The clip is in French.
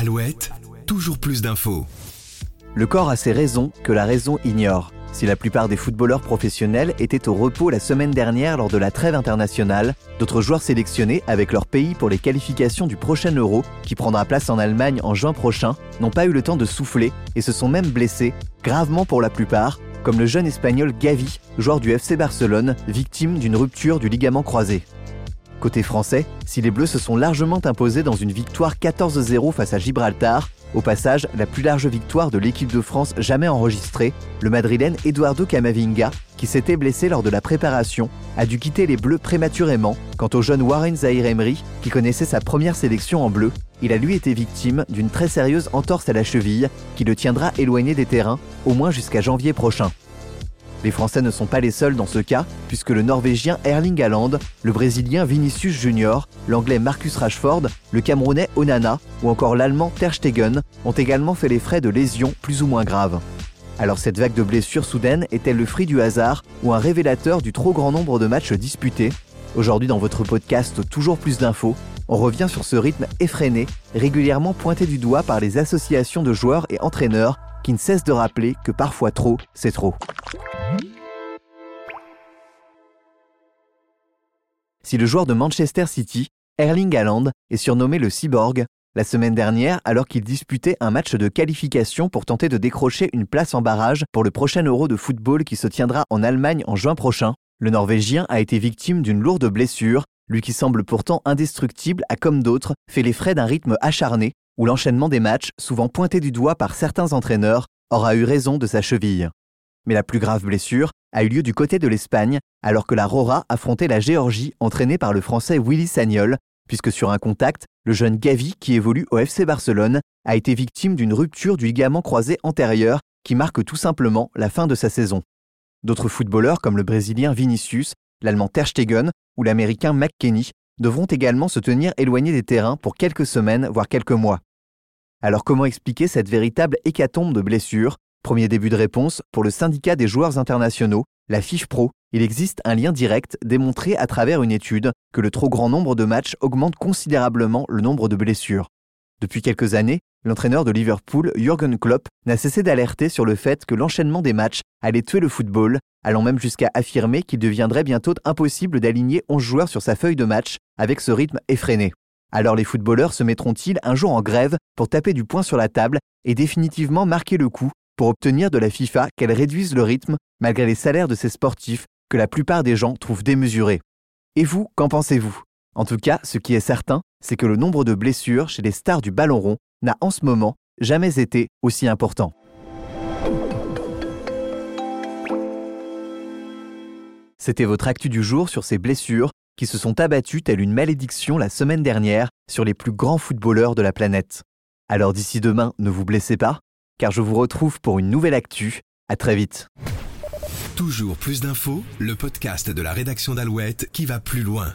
Alouette, toujours plus d'infos. Le corps a ses raisons que la raison ignore. Si la plupart des footballeurs professionnels étaient au repos la semaine dernière lors de la trêve internationale, d'autres joueurs sélectionnés avec leur pays pour les qualifications du prochain Euro, qui prendra place en Allemagne en juin prochain, n'ont pas eu le temps de souffler et se sont même blessés, gravement pour la plupart, comme le jeune espagnol Gavi, joueur du FC Barcelone, victime d'une rupture du ligament croisé. Côté français, si les Bleus se sont largement imposés dans une victoire 14-0 face à Gibraltar, au passage, la plus large victoire de l'équipe de France jamais enregistrée, le madrilène Eduardo Camavinga, qui s'était blessé lors de la préparation, a dû quitter les Bleus prématurément. Quant au jeune Warren Zahir Emery, qui connaissait sa première sélection en bleu, il a lui été victime d'une très sérieuse entorse à la cheville qui le tiendra éloigné des terrains, au moins jusqu'à janvier prochain. Les Français ne sont pas les seuls dans ce cas, puisque le Norvégien Erling Haaland, le Brésilien Vinicius Junior, l'Anglais Marcus Rashford, le Camerounais Onana ou encore l'Allemand Ter Stegen ont également fait les frais de lésions plus ou moins graves. Alors cette vague de blessures soudaines est-elle le fruit du hasard ou un révélateur du trop grand nombre de matchs disputés? Aujourd'hui dans votre podcast Toujours plus d'infos, on revient sur ce rythme effréné, régulièrement pointé du doigt par les associations de joueurs et entraîneurs qui ne cessent de rappeler que parfois trop, c'est trop. Si le joueur de Manchester City, Erling Haaland, est surnommé le cyborg, la semaine dernière, alors qu'il disputait un match de qualification pour tenter de décrocher une place en barrage pour le prochain Euro de football qui se tiendra en Allemagne en juin prochain, le Norvégien a été victime d'une lourde blessure, lui qui semble pourtant indestructible a comme d'autres fait les frais d'un rythme acharné où l'enchaînement des matchs, souvent pointé du doigt par certains entraîneurs, aura eu raison de sa cheville. Mais la plus grave blessure a eu lieu du côté de l'Espagne, alors que la Rora affrontait la Géorgie entraînée par le Français Willy Sagnol, puisque sur un contact, le jeune Gavi, qui évolue au FC Barcelone, a été victime d'une rupture du ligament croisé antérieur qui marque tout simplement la fin de sa saison. D'autres footballeurs comme le Brésilien Vinicius, l'Allemand Ter Stegen ou l'Américain McKenny devront également se tenir éloignés des terrains pour quelques semaines, voire quelques mois. Alors comment expliquer cette véritable hécatombe de blessures Premier début de réponse, pour le syndicat des joueurs internationaux, la FIFE Pro, il existe un lien direct démontré à travers une étude que le trop grand nombre de matchs augmente considérablement le nombre de blessures. Depuis quelques années, l'entraîneur de Liverpool, Jürgen Klopp, n'a cessé d'alerter sur le fait que l'enchaînement des matchs allait tuer le football, allant même jusqu'à affirmer qu'il deviendrait bientôt impossible d'aligner 11 joueurs sur sa feuille de match avec ce rythme effréné. Alors les footballeurs se mettront-ils un jour en grève pour taper du poing sur la table et définitivement marquer le coup pour obtenir de la FIFA qu'elle réduise le rythme malgré les salaires de ces sportifs que la plupart des gens trouvent démesurés. Et vous, qu'en pensez-vous? En tout cas, ce qui est certain, c'est que le nombre de blessures chez les stars du ballon rond n'a en ce moment jamais été aussi important. C'était votre actu du jour sur ces blessures qui se sont abattues telle une malédiction la semaine dernière sur les plus grands footballeurs de la planète. Alors d'ici demain, ne vous blessez pas car je vous retrouve pour une nouvelle actu. À très vite. Toujours plus d'infos, le podcast de la rédaction d'Alouette qui va plus loin.